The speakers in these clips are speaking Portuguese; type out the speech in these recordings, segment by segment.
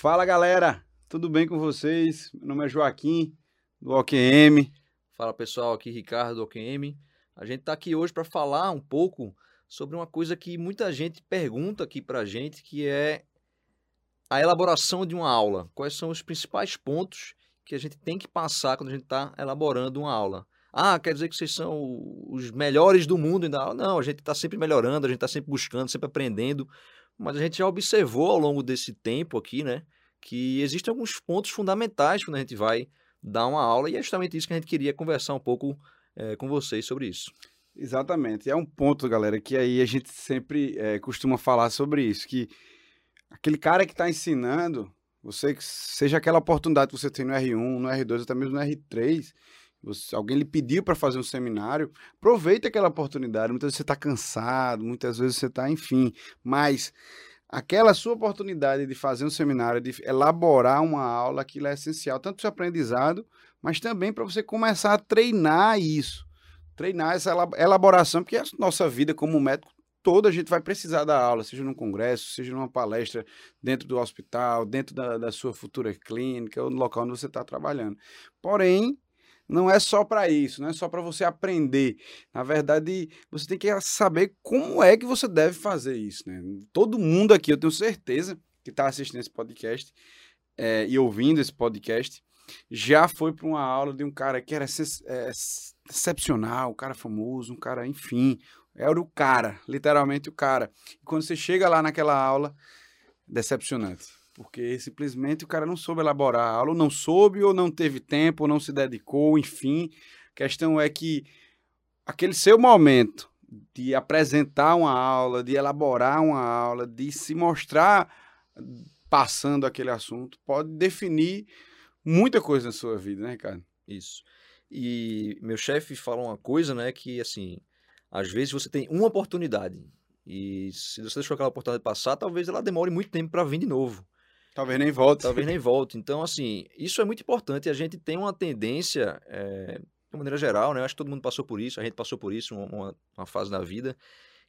Fala galera, tudo bem com vocês? Meu nome é Joaquim, do OQM. Fala pessoal, aqui Ricardo do OQM. A gente está aqui hoje para falar um pouco sobre uma coisa que muita gente pergunta aqui para a gente, que é a elaboração de uma aula. Quais são os principais pontos que a gente tem que passar quando a gente está elaborando uma aula? Ah, quer dizer que vocês são os melhores do mundo da aula? Não, a gente está sempre melhorando, a gente está sempre buscando, sempre aprendendo. Mas a gente já observou ao longo desse tempo aqui, né, que existem alguns pontos fundamentais quando a gente vai dar uma aula, e é justamente isso que a gente queria conversar um pouco é, com vocês sobre isso. Exatamente. É um ponto, galera, que aí a gente sempre é, costuma falar sobre isso, que aquele cara que está ensinando, você seja aquela oportunidade que você tem no R1, no R2, até mesmo no R3, você, alguém lhe pediu para fazer um seminário, aproveita aquela oportunidade. Muitas vezes você está cansado, muitas vezes você está, enfim, mas aquela sua oportunidade de fazer um seminário, de elaborar uma aula, aquilo é essencial, tanto para o seu aprendizado, mas também para você começar a treinar isso, treinar essa elaboração, porque a nossa vida como médico toda a gente vai precisar da aula, seja num congresso, seja numa palestra dentro do hospital, dentro da, da sua futura clínica ou no local onde você está trabalhando. Porém, não é só para isso, não é só para você aprender. Na verdade, você tem que saber como é que você deve fazer isso. Né? Todo mundo aqui, eu tenho certeza, que está assistindo esse podcast é, e ouvindo esse podcast, já foi para uma aula de um cara que era é, excepcional, um cara famoso, um cara, enfim, era o cara, literalmente o cara. E quando você chega lá naquela aula, decepcionante porque simplesmente o cara não soube elaborar a aula, não soube, ou não teve tempo, ou não se dedicou, enfim. A questão é que aquele seu momento de apresentar uma aula, de elaborar uma aula, de se mostrar passando aquele assunto, pode definir muita coisa na sua vida, né, Ricardo? Isso. E meu chefe fala uma coisa, né, que assim, às vezes você tem uma oportunidade e se você deixou aquela oportunidade passar, talvez ela demore muito tempo para vir de novo. Talvez nem volte. Talvez nem volte. Então, assim, isso é muito importante. A gente tem uma tendência, é, de maneira geral, né? Eu acho que todo mundo passou por isso, a gente passou por isso, uma, uma fase da vida,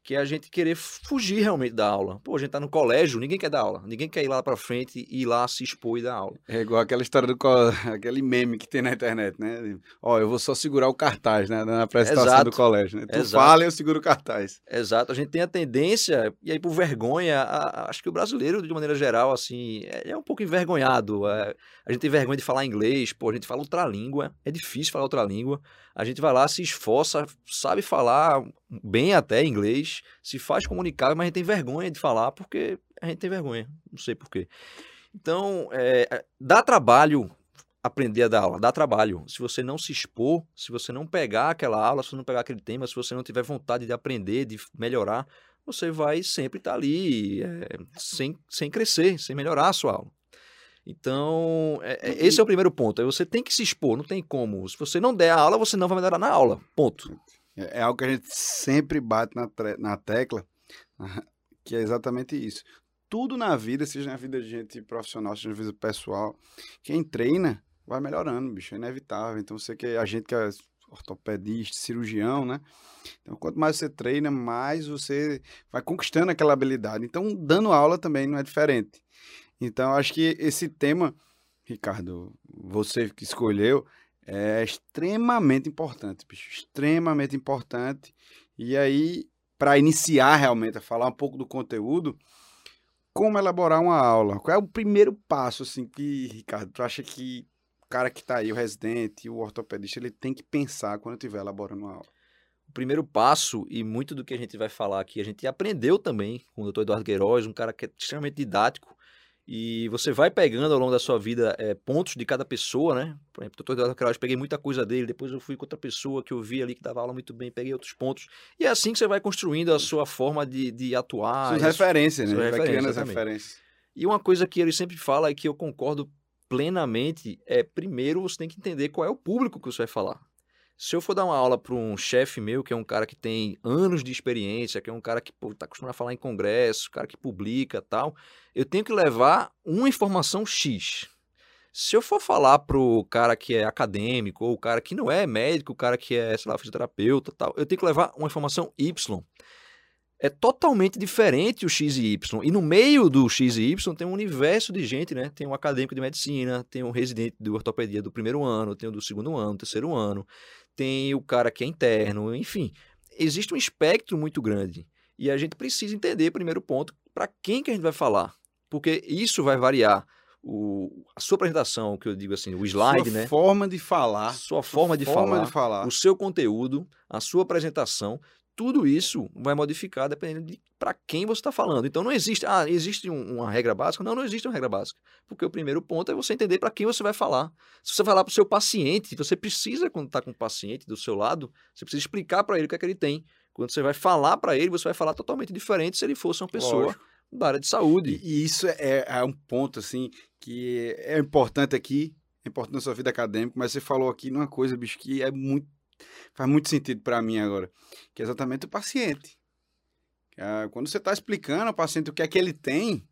que é a gente querer fugir realmente da aula. Pô, a gente tá no colégio, ninguém quer dar aula, ninguém quer ir lá para frente e ir lá se expor e dar aula. É igual aquela história do aquele meme que tem na internet, né? Ó, eu vou só segurar o cartaz, né, na apresentação Exato. do colégio, né? Tu Exato. fala e eu seguro o cartaz. Exato, a gente tem a tendência e aí por vergonha, a, a, acho que o brasileiro de maneira geral assim, é, é um pouco envergonhado. É, a gente tem vergonha de falar inglês, pô, a gente fala outra língua, é difícil falar outra língua. A gente vai lá, se esforça, sabe falar bem até inglês, se faz comunicável, mas a gente tem vergonha de falar porque a gente tem vergonha, não sei porquê. Então, é, dá trabalho aprender a dar aula, dá trabalho. Se você não se expor, se você não pegar aquela aula, se você não pegar aquele tema, se você não tiver vontade de aprender, de melhorar, você vai sempre estar ali é, sem, sem crescer, sem melhorar a sua aula. Então, é, é, esse é o primeiro ponto. Você tem que se expor, não tem como. Se você não der a aula, você não vai melhorar na aula. Ponto. É, é algo que a gente sempre bate na, na tecla, que é exatamente isso. Tudo na vida, seja na vida de gente profissional, seja na vida pessoal, quem treina vai melhorando, bicho, é inevitável. Então, você que a gente que é ortopedista, cirurgião, né? Então, quanto mais você treina, mais você vai conquistando aquela habilidade. Então, dando aula também não é diferente. Então, acho que esse tema, Ricardo, você que escolheu, é extremamente importante, bicho, extremamente importante. E aí, para iniciar realmente a falar um pouco do conteúdo, como elaborar uma aula? Qual é o primeiro passo, assim, que, Ricardo, tu acha que o cara que está aí, o residente, o ortopedista, ele tem que pensar quando estiver elaborando uma aula? O primeiro passo, e muito do que a gente vai falar aqui, a gente aprendeu também com o doutor Eduardo Queiroz, um cara que é extremamente didático, e você vai pegando ao longo da sua vida é, pontos de cada pessoa, né? Por exemplo, o doutor Eduardo Queiroz, peguei muita coisa dele, depois eu fui com outra pessoa que eu vi ali que dava aula muito bem, peguei outros pontos. E é assim que você vai construindo a sua forma de, de atuar. Suas referências, né? Vai referência, criando as referências. E uma coisa que ele sempre fala e que eu concordo plenamente é, primeiro, você tem que entender qual é o público que você vai falar. Se eu for dar uma aula para um chefe meu, que é um cara que tem anos de experiência, que é um cara que está acostumado a falar em congresso, cara que publica tal, eu tenho que levar uma informação X. Se eu for falar para o cara que é acadêmico, ou o cara que não é médico, o cara que é, sei lá, fisioterapeuta tal, eu tenho que levar uma informação Y. é totalmente diferente o X e Y. E no meio do X e Y tem um universo de gente, né? Tem um acadêmico de medicina, tem um residente de ortopedia do primeiro ano, tem o do segundo ano, terceiro ano, tem o cara que é interno, enfim. Existe um espectro muito grande. E a gente precisa entender, primeiro ponto, para quem que a gente vai falar. Porque isso vai variar. O, a sua apresentação, que eu digo assim, o slide, sua né? forma de falar. Sua forma, de, forma falar, de falar. o seu conteúdo, a sua apresentação, tudo isso vai modificar dependendo de para quem você está falando. Então não existe, ah, existe um, uma regra básica? Não, não existe uma regra básica. Porque o primeiro ponto é você entender para quem você vai falar. Se você falar para o seu paciente, você precisa, quando está com o paciente do seu lado, você precisa explicar para ele o que é que ele tem. Quando você vai falar para ele, você vai falar totalmente diferente se ele fosse uma pessoa Lógico. da área de saúde. E, isso é, é um ponto, assim, que é importante aqui, é importante na sua vida acadêmica, mas você falou aqui numa coisa, bicho, que é muito, faz muito sentido para mim agora, que é exatamente o paciente. Quando você está explicando ao paciente o que é que ele tem,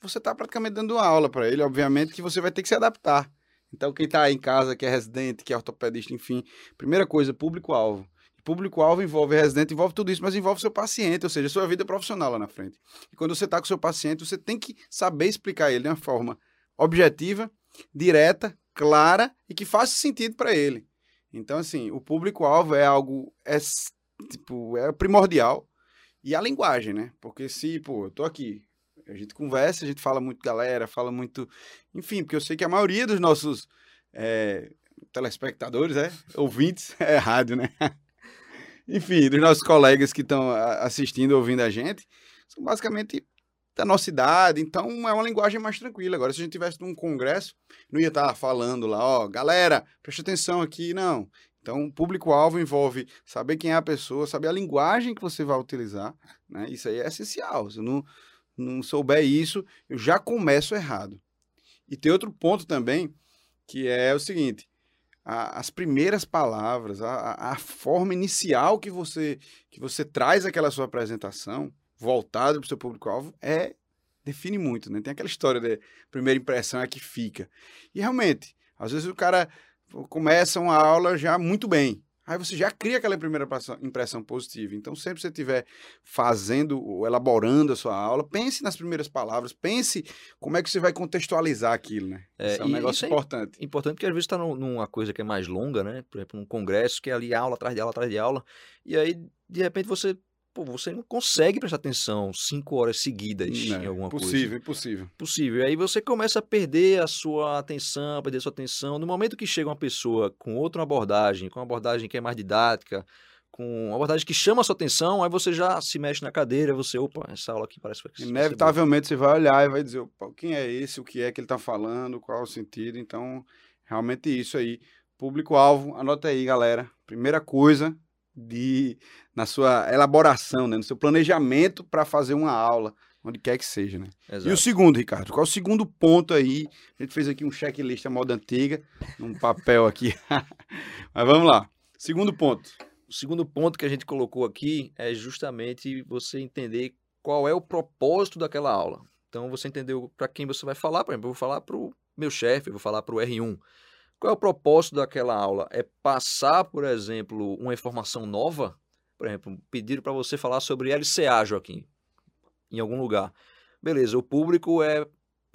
você está praticamente dando aula para ele, obviamente que você vai ter que se adaptar. Então, quem está em casa, que é residente, que é ortopedista, enfim, primeira coisa, público-alvo. Público-alvo envolve residente, envolve tudo isso, mas envolve seu paciente, ou seja, sua vida profissional lá na frente. E quando você está com seu paciente, você tem que saber explicar ele de uma forma objetiva, direta, clara e que faça sentido para ele. Então, assim, o público-alvo é algo é, tipo, é primordial. E a linguagem, né? Porque se, pô, eu tô aqui, a gente conversa, a gente fala muito galera, fala muito. Enfim, porque eu sei que a maioria dos nossos é, telespectadores, é, ouvintes, é rádio, né? Enfim, dos nossos colegas que estão assistindo, ouvindo a gente, são basicamente da nossa idade, então é uma linguagem mais tranquila. Agora, se a gente tivesse num congresso, não ia estar falando lá, ó, galera, preste atenção aqui, não. Então, público-alvo envolve saber quem é a pessoa, saber a linguagem que você vai utilizar, né? Isso aí é essencial. Se eu não, não souber isso, eu já começo errado. E tem outro ponto também, que é o seguinte, a- as primeiras palavras, a- a forma inicial que você, que você traz aquela sua apresentação, voltada para o seu público-alvo, é define muito, né? Tem aquela história de primeira impressão é que fica. E realmente, às vezes o cara começa uma aula já muito bem. Aí você já cria aquela primeira impressão- positiva. Então, sempre que você estiver fazendo ou elaborando a sua aula, pense nas primeiras palavras, pense como é que você vai contextualizar aquilo, né? É, Isso é um negócio é importante. Importante porque às vezes está numa coisa que é mais longa, né? Por exemplo, num congresso que é ali aula atrás de aula atrás de aula. E aí, de repente, você, pô, você não consegue prestar atenção cinco horas seguidas em alguma coisa. Impossível, impossível. possível. Aí você começa a perder a sua atenção, perder a sua atenção. No momento que chega uma pessoa com outra abordagem, com uma abordagem que é mais didática, com uma abordagem que chama a sua atenção, aí você já se mexe na cadeira, você, opa, essa aula aqui parece que. Inevitavelmente você vai olhar e vai dizer, "Opa, quem é esse, o que é que ele está falando, qual é o sentido. Então, realmente isso aí. Público-alvo, anota aí, galera. Primeira coisa de na sua elaboração, né? no seu planejamento para fazer uma aula, onde quer que seja, né? E o Exato. segundo, Ricardo? Qual é o segundo ponto aí? A gente fez aqui um checklist à moda antiga, num papel aqui. Mas vamos lá. Segundo ponto. O segundo ponto que a gente colocou aqui é justamente você entender qual é o propósito daquela aula. Então, você entendeu para quem você vai falar, por exemplo, eu vou falar para o meu chefe, eu vou falar para o R1. Qual é o propósito daquela aula? É passar, por exemplo, uma informação nova? Por exemplo, pediram para você falar sobre LCA, Joaquim, em algum lugar. Beleza, o público é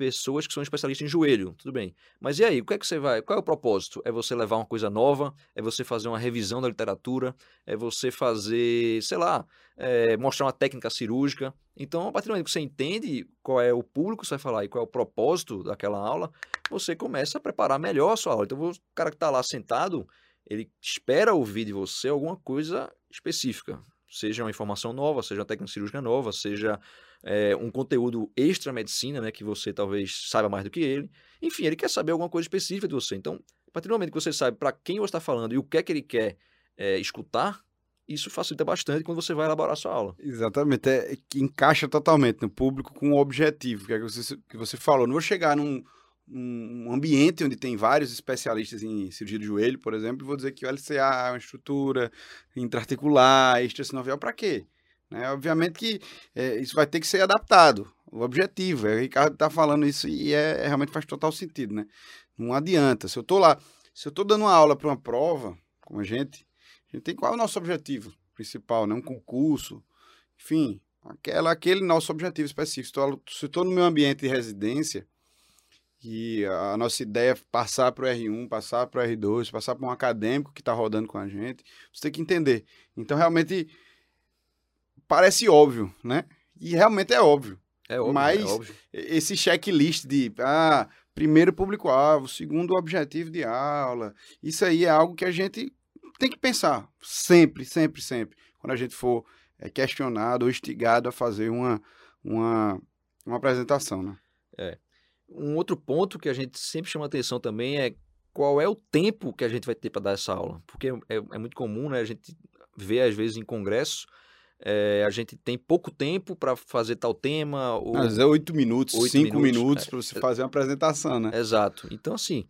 pessoas que são especialistas em joelho, tudo bem. Mas e aí, o que é que você vai? Qual é o propósito? É você levar uma coisa nova? É você fazer uma revisão da literatura? É você fazer, sei lá, é, mostrar uma técnica cirúrgica? Então, a partir do momento que você entende qual é o público que você vai falar e qual é o propósito daquela aula, você começa a preparar melhor a sua aula. Então, o cara que está lá sentado, ele espera ouvir de você alguma coisa específica. Seja uma informação nova, seja uma técnica cirúrgica nova, seja é, um conteúdo extra medicina, né, que você talvez saiba mais do que ele. Enfim, ele quer saber alguma coisa específica de você. Então, a partir do momento que você sabe para quem você está falando e o que é que ele quer é, escutar, isso facilita bastante quando você vai elaborar a sua aula. Exatamente, é, que encaixa totalmente no público com o objetivo, que é que você, que você falou. Não vou chegar num, num ambiente onde tem vários especialistas em cirurgia de joelho, por exemplo, e vou dizer que o LCA é uma estrutura intraarticular, extrasinovial, para quê? Né? Obviamente que é, isso vai ter que ser adaptado. O objetivo, é, o Ricardo está falando isso e é, realmente faz total sentido, né? Não adianta. Se eu estou lá, se eu estou dando uma aula para uma prova, como a gente, a gente tem qual é o nosso objetivo principal, né? Um concurso, enfim, aquela, aquele nosso objetivo específico. Se estou no meu ambiente de residência e a nossa ideia é passar para o R1, passar para o R2, passar para um acadêmico que está rodando com a gente, você tem que entender. Então, realmente, parece óbvio, né? E realmente é óbvio. É óbvio, Mas é óbvio. esse checklist de ah, primeiro público-alvo, segundo objetivo de aula, isso aí é algo que a gente tem que pensar sempre, sempre, sempre, quando a gente for é, questionado ou instigado a fazer uma, uma, uma apresentação, né? É. Um outro ponto que a gente sempre chama atenção também é qual é o tempo que a gente vai ter para dar essa aula. Porque é, é, muito comum, né? A gente vê, às vezes, em congresso, é, a gente tem pouco tempo para fazer tal tema. Ou... Às vezes é oito minutos, cinco minutos, minutos é, para você fazer uma apresentação, né? Exato. Então, assim,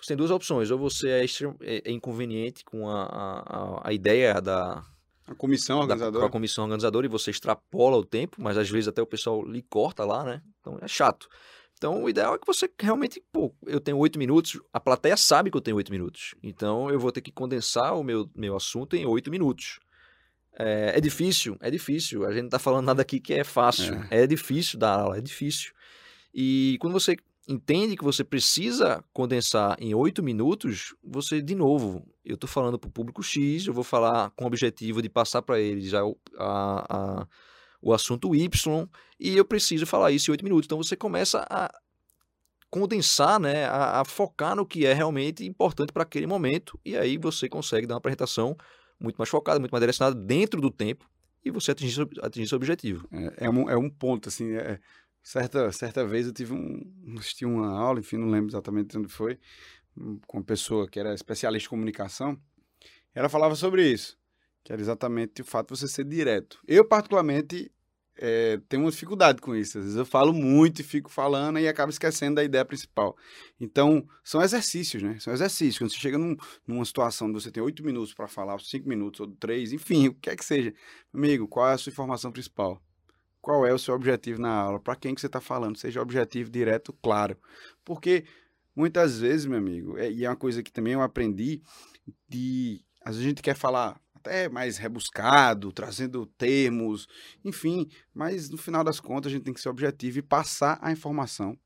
você tem duas opções. Ou você é, é, é inconveniente com a, a, a ideia da, a comissão organizadora. Da, a comissão organizadora e você extrapola o tempo, mas às vezes até o pessoal lhe corta lá, né? Então é chato. Então o ideal é que você realmente, pô, eu tenho oito minutos, a plateia sabe que eu tenho oito minutos. Então eu vou ter que condensar o meu, meu assunto em oito minutos. É, é, difícil, é difícil. A gente não está falando nada aqui que é fácil. É. é difícil dar aula, é difícil. E quando você entende que você precisa condensar em oito minutos, você, de novo, eu estou falando para o público X, eu vou falar com o objetivo de passar para ele já o, a, a, o assunto Y, e eu preciso falar isso em oito minutos. Então você começa a condensar, né, a, a focar no que é realmente importante para aquele momento, e aí você consegue dar uma apresentação muito mais focada, muito mais direcionada dentro do tempo, e você atingir, atingir seu objetivo. É, é, um, é um ponto, assim, é, Certa, certa vez eu tive um, assisti uma aula, enfim, não lembro exatamente onde foi, hum, com uma pessoa que era especialista em comunicação. Ela falava sobre isso, que era exatamente o fato de você ser direto. Eu, particularmente, é, tenho uma dificuldade com isso. Às vezes eu falo muito e fico falando e acabo esquecendo da ideia principal. Então, são exercícios, né? São exercícios. Quando você chega num, numa situação onde você tem oito minutos para falar, cinco minutos ou três, enfim, o que é que seja. Amigo, qual é a sua informação principal? qual é o seu objetivo na aula, para quem que você está falando, seja objetivo direto, claro. Porque muitas vezes, meu amigo, é, e é uma coisa que também eu aprendi, de às vezes a gente quer falar até mais rebuscado, trazendo termos, enfim, mas no final das contas a gente tem que ser objetivo e passar a informação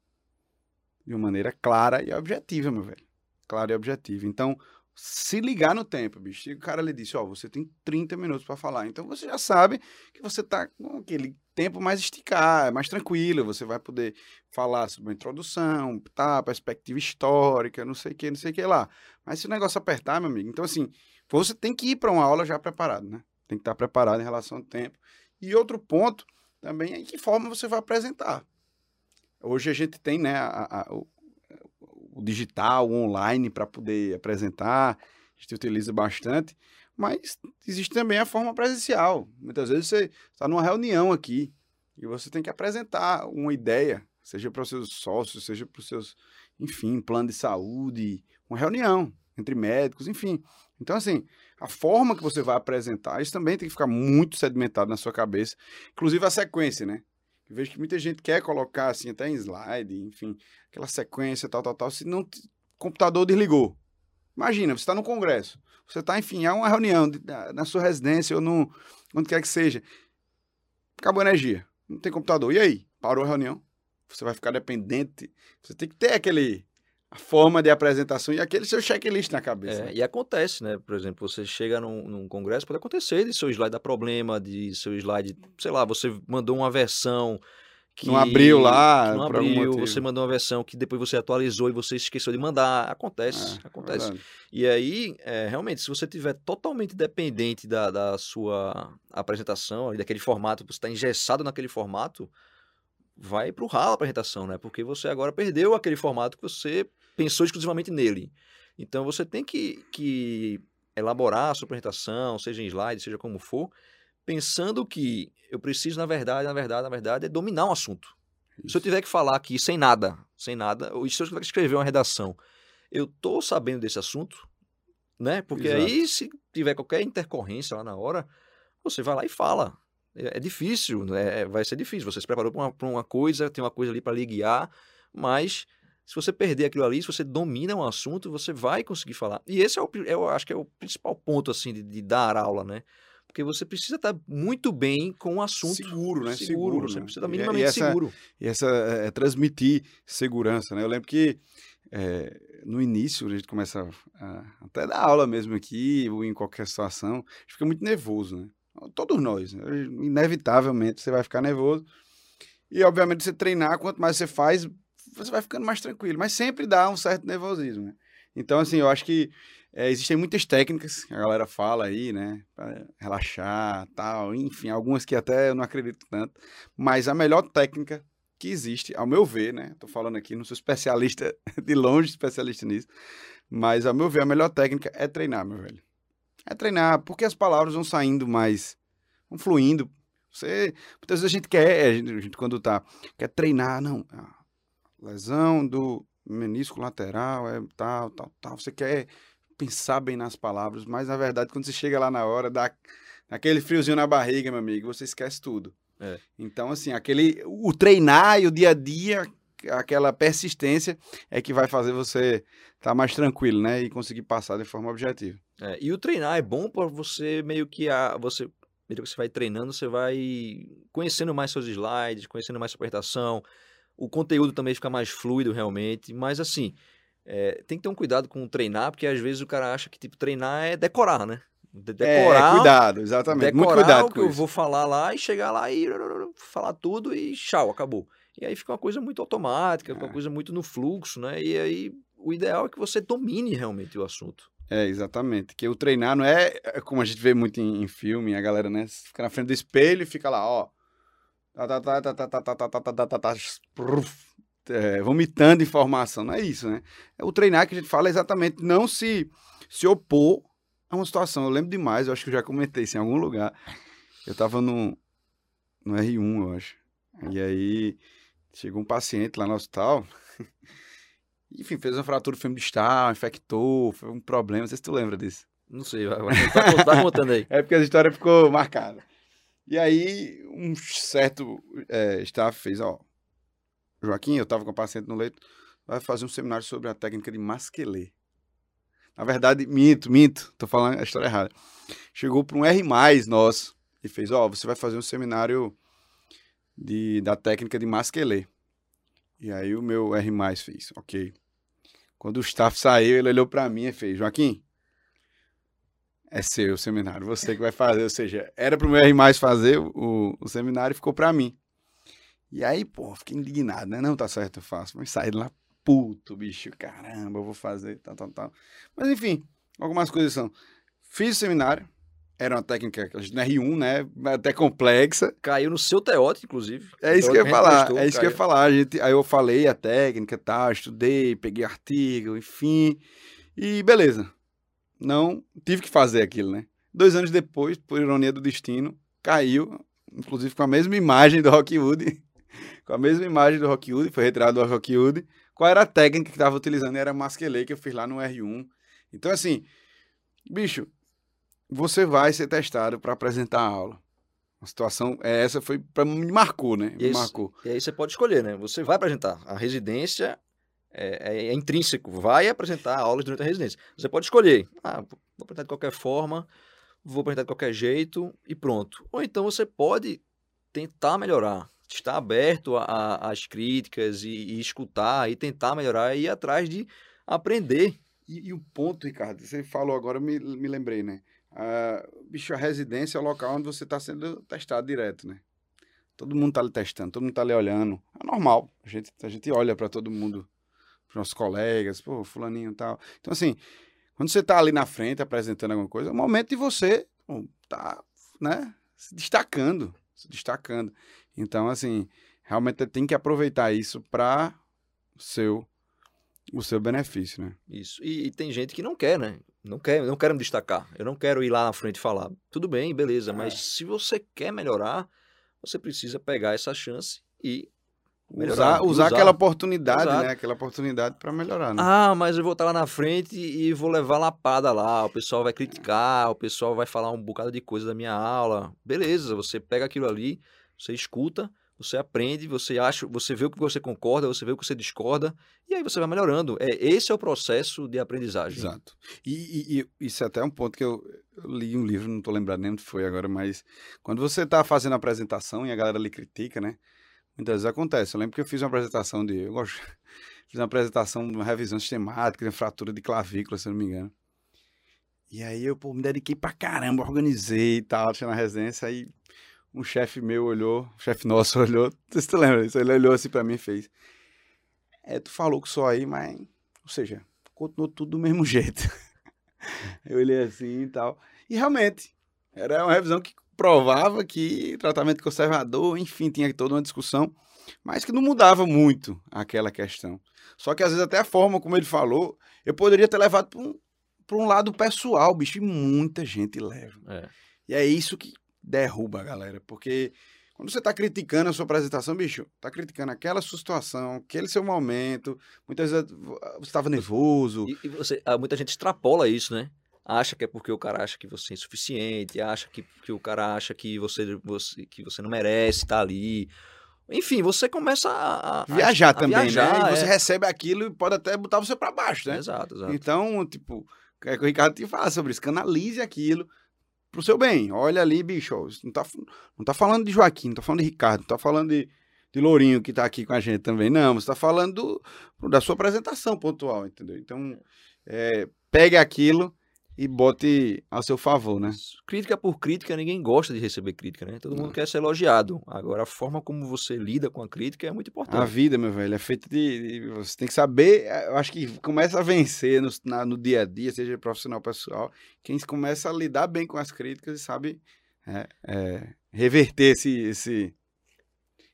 de uma maneira clara e objetiva, meu velho. Clara e objetiva. Então, se ligar no tempo, bicho. E o cara lhe disse, ó, oh, você tem 30 minutos para falar. Então você já sabe que você tá com aquele tempo mais esticar, mais tranquilo, você vai poder falar sobre a introdução, tá, perspectiva histórica, não sei o que, não sei o que lá. Mas se o negócio apertar, meu amigo, então assim, você tem que ir para uma aula já preparado, né? Tem que estar preparado em relação ao tempo. E outro ponto também é em que forma você vai apresentar. Hoje a gente tem, né, a, a, o, o digital, o online para poder apresentar, a gente utiliza bastante, mas existe também a forma presencial. Muitas vezes você está numa reunião aqui e você tem que apresentar uma ideia, seja para os seus sócios, seja para os seus, enfim, plano de saúde, uma reunião entre médicos, enfim. Então, assim, a forma que você vai apresentar, isso também tem que ficar muito sedimentado na sua cabeça, inclusive a sequência, né? Eu vejo que muita gente quer colocar assim, até em slide, enfim, aquela sequência, tal, tal, tal. Se não, o computador desligou. Imagina, você está no congresso, você está, enfim, a uma reunião de, na sua residência ou no, onde quer que seja. Acabou a energia, não tem computador. E aí? Parou a reunião? Você vai ficar dependente. Você tem que ter aquele a forma de apresentação e aquele seu checklist na cabeça. É, e acontece, né? Por exemplo, você chega num, num, congresso, pode acontecer de seu slide dar problema, de seu slide, sei lá, você mandou uma versão que não abriu lá, não abriu, você mandou uma versão que depois você atualizou e você esqueceu de mandar. Acontece, é, acontece. É e aí, é, realmente, se você tiver totalmente dependente da, da sua apresentação, daquele formato, você está engessado naquele formato, vai para o ralo a apresentação, né? Porque você agora perdeu aquele formato que você pensou exclusivamente nele. Então você tem que, que elaborar a sua apresentação, seja em slide, seja como for, pensando que eu preciso, na verdade, na verdade, na verdade, é dominar um assunto. Isso. Se eu tiver que falar aqui sem nada, sem nada, ou se eu tiver que escrever uma redação, eu tô sabendo desse assunto, né? Porque Exato. aí, se tiver qualquer intercorrência lá na hora, você vai lá e fala. É, é difícil, né? vai ser difícil. Você se preparou para uma, uma, coisa, tem uma coisa ali para lhe guiar, mas se você perder aquilo ali, se você domina um assunto, você vai conseguir falar. E esse é o, eu acho que é o principal ponto, assim, de, de dar aula, né? Porque você precisa estar muito bem com o assunto. Seguro, né? Seguro. Seguro, você né? precisa estar E- minimamente e essa- seguro. E essa é, é transmitir segurança, né? Eu lembro que é, no início a gente começa a, até dar aula mesmo aqui, ou em qualquer situação, a gente fica muito nervoso, né? Todos nós, né? inevitavelmente você vai ficar nervoso. E obviamente você treinar, quanto mais você faz, você vai ficando mais tranquilo, mas sempre dá um certo nervosismo, né? Então, assim, eu acho que é, existem muitas técnicas que a galera fala aí, né? Pra relaxar, tal, enfim, algumas que até eu não acredito tanto. Mas a melhor técnica que existe, ao meu ver, né? Tô falando aqui, não sou especialista, de longe especialista nisso, mas ao meu ver, a melhor técnica é treinar, meu velho. É treinar, porque as palavras vão saindo mais, vão fluindo. Você, muitas vezes a gente quer, a gente, a gente quando tá, quer treinar, não, lesão do menisco lateral é tal, tal, tal. Você quer pensar bem nas palavras, mas na verdade, quando você chega lá na hora, dá aquele friozinho na barriga, meu amigo, você esquece tudo. É. Então, assim, aquele, o treinar e o dia a dia, aquela persistência é que vai fazer você estar mais tranquilo, né? E conseguir passar de forma objetiva. É, e o treinar é bom para você meio que a você meio que você vai treinando, você vai conhecendo mais seus slides, conhecendo mais sua apresentação, o conteúdo também fica mais fluido realmente, mas assim, é, tem que ter um cuidado com treinar, porque às vezes o cara acha que tipo treinar é decorar, né? De- Decorar, é, cuidado, exatamente. Muito decorar cuidado o que eu isso. vou falar lá e chegar lá e falar tudo e tchau, acabou. E aí fica uma coisa muito automática, uma É. coisa muito no fluxo, né? E aí o ideal é que você domine realmente o assunto. É, exatamente. Que o treinar não é é como a gente vê muito em, em filme, a galera, né? Fica na frente do espelho e fica lá, ó. Tá, tá, tá, tá, tá, tá, tá, tá, tá, tá, tá, tá, é, vomitando informação. Não é isso, né? É o treinar que a gente fala é exatamente não se, se opor a uma situação. Eu lembro demais, eu acho que eu já comentei isso em algum lugar. Eu tava no, no R1, eu acho. E aí chegou um paciente lá no hospital. Enfim, fez uma fratura do filme distal, infectou, foi um problema. Não sei se tu lembra disso. Não sei, vai, vai, cont- contando aí. É porque a história ficou marcada. E aí, um certo é, staff fez, ó. Joaquim, eu tava com a paciente no leito, vai fazer um seminário sobre a técnica de masquelê. Na verdade, minto, minto, tô falando a história errada. Chegou para um R+, nosso, e fez, ó, você vai fazer um seminário de, da técnica de masquelê. E aí o meu R+, fez, ok. Quando o staff saiu, ele olhou para mim e fez, Joaquim, é seu o seminário, você que vai fazer. Ou seja, era pro meu R fazer o, o seminário e ficou pra mim. E aí, pô, fiquei indignado, né? Não, tá certo, eu faço. Mas saí de lá puto, bicho, caramba, eu vou fazer, tal, tal, tal. Mas enfim, algumas coisas são. Fiz o seminário, era uma técnica que a gente na R1, né? Até complexa. Caiu no seu teótico, inclusive. É isso que eu ia teórico falar, é isso que eu ia caiu. falar. A gente, aí eu falei a técnica e tal, estudei, peguei artigo, enfim. E beleza. Não tive que fazer aquilo, né? Dois anos depois, por ironia do destino, caiu, inclusive com a mesma imagem do Rockwood. Com a mesma imagem do Rockwood, foi retirado do Rockwood. Qual era a técnica que estava utilizando? Era masquelê que eu fiz lá no R1. Então, assim, bicho, você vai ser testado para apresentar a aula. A situação é essa, foi para me marcou, né? Me Isso. marcou. E aí você pode escolher, né? Você vai apresentar. A residência é, é- é intrínseco, vai apresentar aulas durante a residência. Você pode escolher. Ah, vou apresentar de qualquer forma, vou apresentar de qualquer jeito e pronto. Ou então você pode tentar melhorar. Estar aberto às críticas e, e escutar e tentar melhorar e ir atrás de aprender. E, e o ponto, Ricardo, você falou agora, me, me lembrei, né? Ah, bicho, a residência é o local onde você está sendo testado direto, né? Todo mundo tá ali testando, todo mundo tá ali olhando. É normal. A gente, a gente olha para todo mundo, para nossos colegas, pô, fulaninho e tal. Então, assim, quando você tá ali na frente apresentando alguma coisa, é o momento de você pô, tá, né, se destacando, se destacando. Então, assim, realmente tem que aproveitar isso para o seu, o seu benefício, né? Isso. E, e tem gente que não quer, né? Não quer, não quero me destacar. Eu não quero ir lá na frente e falar. Tudo bem, beleza, mas É. se você quer melhorar, você precisa pegar essa chance e melhorar. Usar, e usar aquela oportunidade, né? Aquela oportunidade para melhorar, né? Ah, mas eu vou estar lá na frente e vou levar lapada lá. O pessoal vai criticar, o pessoal vai falar um bocado de coisa da minha aula. Beleza, você pega aquilo ali, você escuta, você aprende, você acha, você vê o que você concorda, você vê o que você discorda, e aí você vai melhorando. É, esse é o processo de aprendizagem. Exato. E, e- e isso é até um ponto que eu, eu li um livro, não tô lembrado nem onde foi agora, mas quando você tá fazendo a apresentação e a galera lhe critica, né? Muitas vezes acontece. Eu lembro que eu fiz uma apresentação de. Eu gosto, fiz uma apresentação de uma revisão sistemática de fratura de clavícula, se não me engano. E aí eu pô, me dediquei pra caramba, organizei e tal, tinha na residência. Aí um chefe meu olhou, um chefe nosso olhou, sei se lembra disso, ele olhou assim pra mim e fez. É, tu falou que só aí, mas. Ou seja, continuou tudo do mesmo jeito. Eu olhei assim e tal. E realmente, era uma revisão que provava que tratamento conservador, enfim, tinha toda uma discussão, mas que não mudava muito aquela questão. Só que às vezes até a forma como ele falou, eu poderia ter levado para um, um lado pessoal, bicho, e muita gente leva. É. E é isso que derruba a galera, porque quando você está criticando a sua apresentação, bicho, está criticando aquela sua situação, aquele seu momento, muitas vezes você estava nervoso. E, e você, ah, muita gente extrapola isso, né? acha que é porque o cara acha que você é insuficiente, acha que, que o cara acha que você, você, que você não merece estar ali. Enfim, você começa a, a viajar a, também, viajar, né? E é. você recebe aquilo e pode até botar você para baixo, né? Exato, exato. Então, tipo, é que o Ricardo te fala sobre isso, canalize aquilo pro seu bem. Olha ali, bicho, não tá, não tá falando de Joaquim, não tá falando de Ricardo, não tá falando de, de Lourinho que tá aqui com a gente também, não. Você tá falando do, da sua apresentação pontual, entendeu? Então, é, pegue aquilo e bote ao seu favor, né? Crítica por crítica, ninguém gosta de receber crítica, né? Todo mundo Não. quer ser elogiado. Agora, a forma como você lida com a crítica é muito importante. A vida, meu velho, é feita de, de- Você tem que saber. eh, Eu acho que começa a vencer no, na- no dia a dia, seja profissional ou pessoal, quem começa a lidar bem com as críticas e sabe é, é, reverter esse, esse,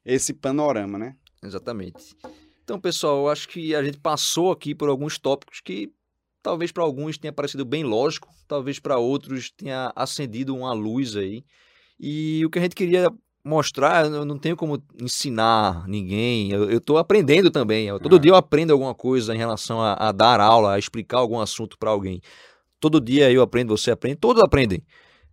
esse panorama, né? Exatamente. Então, pessoal, eu acho que a gente passou aqui por alguns tópicos que talvez para alguns tenha parecido bem lógico, talvez para outros tenha acendido uma luz aí. E o que a gente queria mostrar, eu não tenho como ensinar ninguém, eu, tô aprendendo também. eu- todo Ah. dia eu aprendo alguma coisa em relação a, a dar aula, a explicar algum assunto para alguém. Todo dia eu aprendo, você aprende, todos aprendem.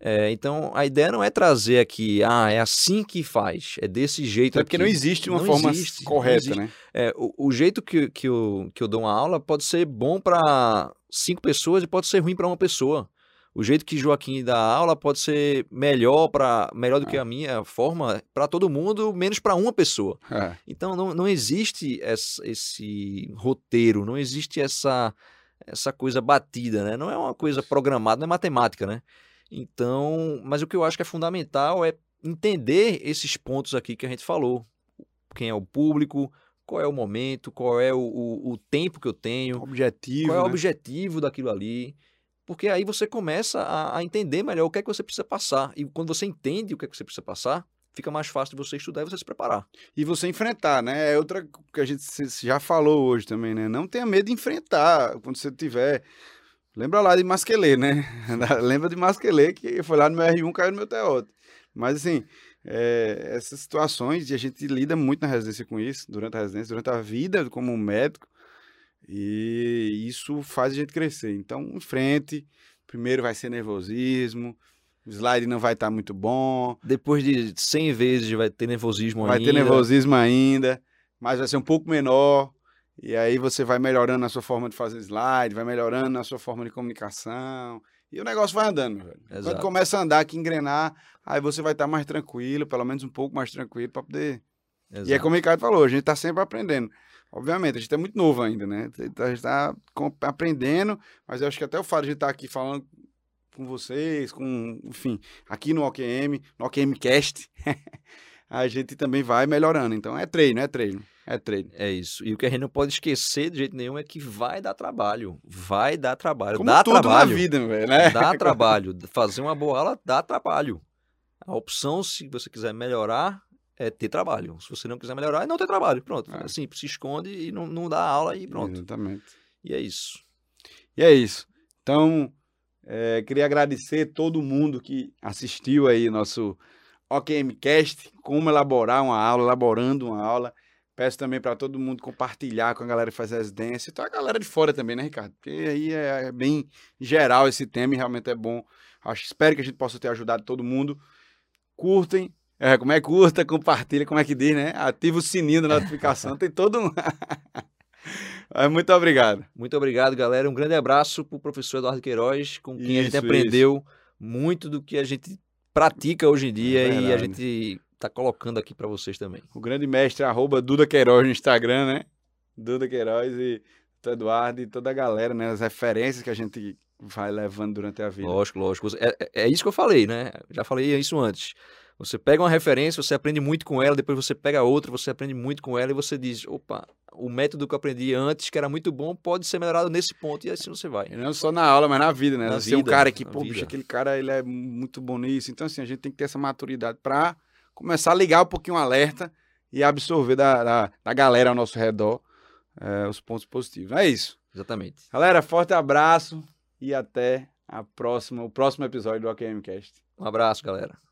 É, então, a ideia não é trazer aqui, ah, é assim que faz, é desse jeito Até porque aqui. não existe uma Não forma existe, correta, existe. né? É, o, o jeito que, que, eu, que eu dou uma aula pode ser bom para cinco pessoas e pode ser ruim para uma pessoa. O jeito que Joaquim dá aula pode ser melhor para melhor do que É. a minha forma para todo mundo, menos para uma pessoa. É. Então não, não existe essa- esse roteiro, não existe essa essa coisa batida, né? Não é uma coisa programada, não é matemática, né? Então, mas o que eu acho que é fundamental é entender esses pontos aqui que a gente falou. Quem é o público, qual é o momento, qual é o, o, o tempo que eu tenho, Objetivo. qual é o né? objetivo daquilo ali. Porque aí você começa a, a entender melhor o que é que você precisa passar. E quando você entende o que é que você precisa passar, fica mais fácil de você estudar e você se preparar. E você enfrentar, né? É outra que a gente já falou hoje também, né? Não tenha medo de enfrentar quando você tiver. Lembra lá de Masquelê, né? Lembra de Masquelê que foi lá no meu R1 caiu no meu TO. Mas assim, é, essas situações, e a gente lida muito na residência com isso, durante a residência, durante a vida como um médico, e isso faz a gente crescer. Então, enfrente. Primeiro vai ser nervosismo, o slide não vai estar muito bom, Depois de 100 vezes vai ter nervosismo Vai ainda. ter nervosismo ainda, mas vai ser um pouco menor. E aí você vai melhorando a sua forma de fazer slide, vai melhorando a sua forma de comunicação. E o negócio vai andando, meu velho. Quando Exato. começa a andar, que engrenar, aí você vai estar mais tranquilo, pelo menos um pouco mais tranquilo para poder. E é Exato. como o Ricardo falou, a gente está sempre aprendendo. Obviamente, a gente é muito novo ainda, né? A gente está aprendendo, mas eu acho que até o fato de a gente estar aqui falando com vocês, com, enfim, aqui no OQM, no OQMcast, a gente também vai melhorando. Então é treino, é treino, é treino. É isso. E o que a gente não pode esquecer de jeito nenhum é que vai dar trabalho. Vai dar trabalho. Como dá tudo trabalho. na vida, velho, né? Dá trabalho. Fazer uma boa aula dá trabalho. A opção, se você quiser melhorar, é ter trabalho. Se você não quiser melhorar, é não ter trabalho. Pronto. É. Simples. Se esconde e não, não dá aula e pronto. Exatamente. E é isso. E é isso. Então, é, queria agradecer todo mundo que assistiu aí nosso OQMcast, como elaborar uma aula, elaborando uma aula. Peço também para todo mundo compartilhar com a galera que faz residência. Então, a galera de fora também, né, Ricardo? Porque aí é, é bem geral esse tema e realmente é bom. Acho, espero que a gente possa ter ajudado todo mundo. Curtem. É, como é curta, compartilha, como é que diz, né? Ativa o sininho da notificação. Tem todo um. Muito obrigado. Muito obrigado, galera. Um grande abraço pro professor Eduardo Queiroz, com quem a gente Isso, aprendeu muito do que a gente pratica hoje em dia É e a gente tá colocando aqui para vocês também. O grande mestre, arroba Duda Queiroz no Instagram, né? Duda Queiroz e Eduardo e toda a galera, né? As referências que a gente vai levando durante a vida. Lógico, lógico. É, é- é isso que eu falei, né? Já falei isso antes. Você pega uma referência, você aprende muito com ela, depois você pega outra, você aprende muito com ela e você diz, opa, o método que eu aprendi antes, que era muito bom, pode ser melhorado nesse ponto e assim você vai. Não só na aula, mas na vida, né? Na Você é um vida, cara que, pô, bicho, aquele cara, ele é muito bom nisso. Então, assim, a gente tem que ter essa maturidade pra começar a ligar um pouquinho o alerta e absorver da, da, da galera ao nosso redor eh, os pontos positivos. É isso. Exatamente. Galera, forte abraço e até a próxima, o próximo episódio do AQMcast. Um abraço, galera.